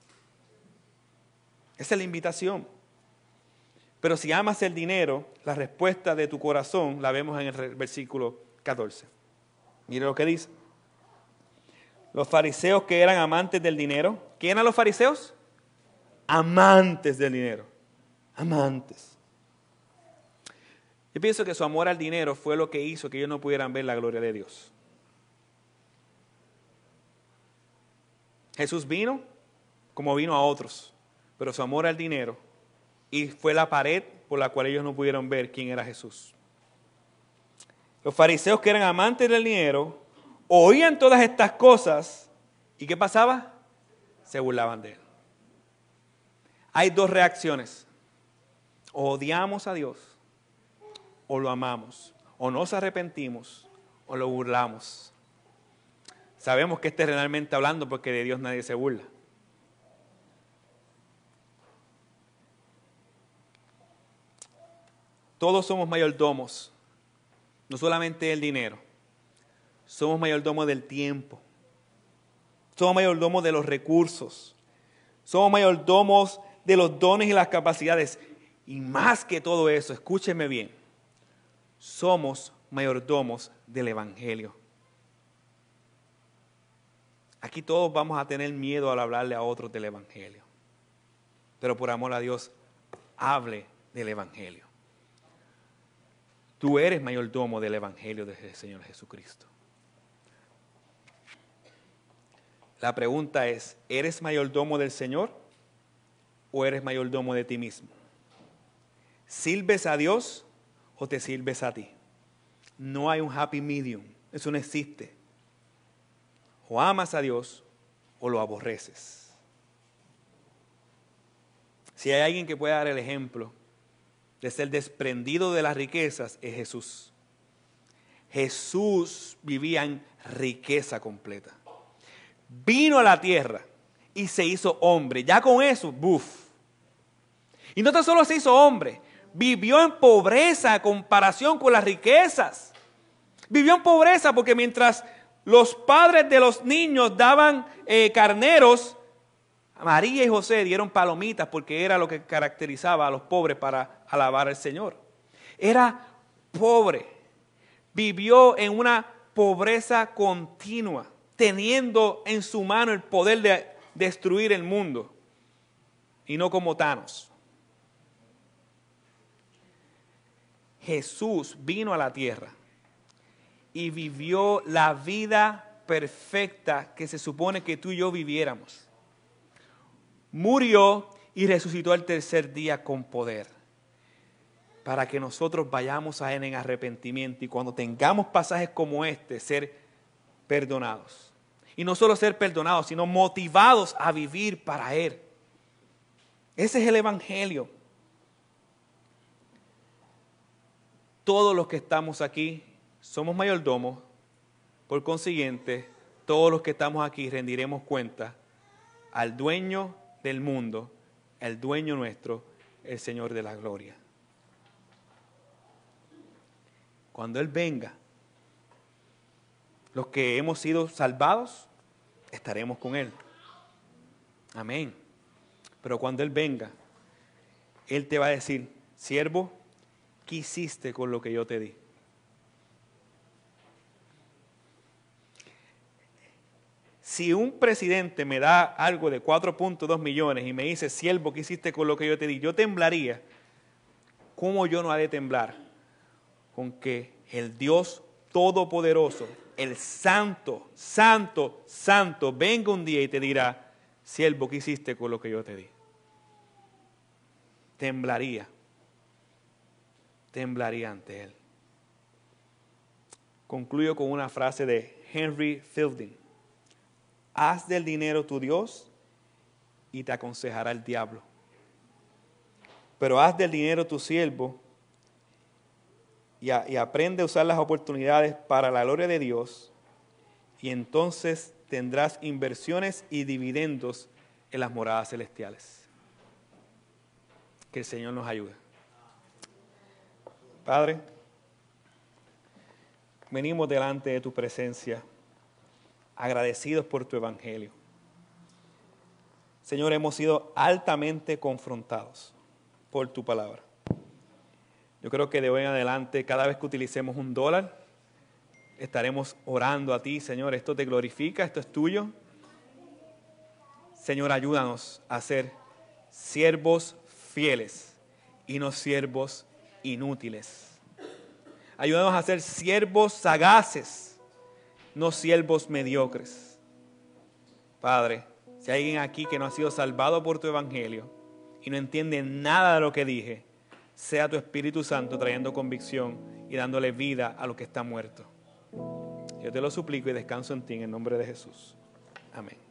Esa es la invitación. Pero si amas el dinero, la respuesta de tu corazón la vemos en el versículo 14. Mire lo que dice. Los fariseos que eran amantes del dinero, ¿quién eran los fariseos? Amantes del dinero. Amantes. Yo pienso que su amor al dinero fue lo que hizo que ellos no pudieran ver la gloria de Dios. Jesús vino como vino a otros pero su amor al dinero y fue la pared por la cual ellos no pudieron ver quién era Jesús. Los fariseos que eran amantes del dinero oían todas estas cosas y ¿qué pasaba? Se burlaban de él. Hay dos reacciones. O odiamos a Dios o lo amamos. O nos arrepentimos o lo burlamos. Sabemos que este es realmente hablando porque de Dios nadie se burla. Todos somos mayordomos, no solamente el dinero, somos mayordomos del tiempo, somos mayordomos de los recursos, somos mayordomos de los dones y las capacidades. Y más que todo eso, escúcheme bien, somos mayordomos del Evangelio. Aquí todos vamos a tener miedo al hablarle a otros del Evangelio. Pero por amor a Dios, hable del Evangelio. Tú eres mayordomo del Evangelio del Señor Jesucristo. La pregunta es, ¿eres mayordomo del Señor o eres mayordomo de ti mismo? ¿Sirves a Dios o te sirves a ti? No hay un happy medium, eso no existe. O amas a Dios o lo aborreces. Si hay alguien que pueda dar el ejemplo de ser desprendido de las riquezas es Jesús. Jesús vivía en riqueza completa. Vino a la tierra y se hizo hombre. Ya con eso, buf. Y no tan solo se hizo hombre, vivió en pobreza a comparación con las riquezas. Vivió en pobreza porque mientras los padres de los niños daban eh, carneros, María y José dieron palomitas porque era lo que caracterizaba a los pobres para alabar al Señor. Era pobre, vivió en una pobreza continua, teniendo en su mano el poder de destruir el mundo, y no como Thanos. Jesús vino a la tierra y vivió la vida perfecta que se supone que tú y yo viviéramos. Murió y resucitó el tercer día con poder para que nosotros vayamos a Él en arrepentimiento y cuando tengamos pasajes como este, ser perdonados. Y no solo ser perdonados, sino motivados a vivir para Él. Ese es el Evangelio. Todos los que estamos aquí somos mayordomos, por consiguiente, todos los que estamos aquí rendiremos cuenta al dueño del mundo, el dueño nuestro, el Señor de la gloria. Cuando Él venga, los que hemos sido salvados, estaremos con Él. Amén. Pero cuando Él venga, Él te va a decir, siervo, ¿qué hiciste con lo que yo te di? Si un presidente me da algo de 4.2 millones y me dice, siervo, ¿qué hiciste con lo que yo te di? Yo temblaría. ¿Cómo yo no ha de temblar? Con que el Dios Todopoderoso, el Santo, Santo, Santo, venga un día y te dirá, siervo, ¿qué hiciste con lo que yo te di? Temblaría. Temblaría ante Él. Concluyo con una frase de Henry Fielding haz del dinero tu Dios y te aconsejará el diablo. Pero haz del dinero tu siervo y, aprende a usar las oportunidades para la gloria de Dios y entonces tendrás inversiones y dividendos en las moradas celestiales. Que el Señor nos ayude. Padre, venimos delante de tu presencia agradecidos por tu evangelio. Señor, hemos sido altamente confrontados por tu palabra. Yo creo que de hoy en adelante, cada vez que utilicemos un dólar, estaremos orando a ti, Señor. Esto te glorifica, esto es tuyo. Señor, ayúdanos a ser siervos fieles y no siervos inútiles. Ayúdanos a ser siervos sagaces no siervos mediocres. Padre, si hay alguien aquí que no ha sido salvado por tu evangelio y no entiende nada de lo que dije, sea tu Espíritu Santo trayendo convicción y dándole vida a lo que está muerto. Yo te lo suplico y descanso en ti en el nombre de Jesús. Amén.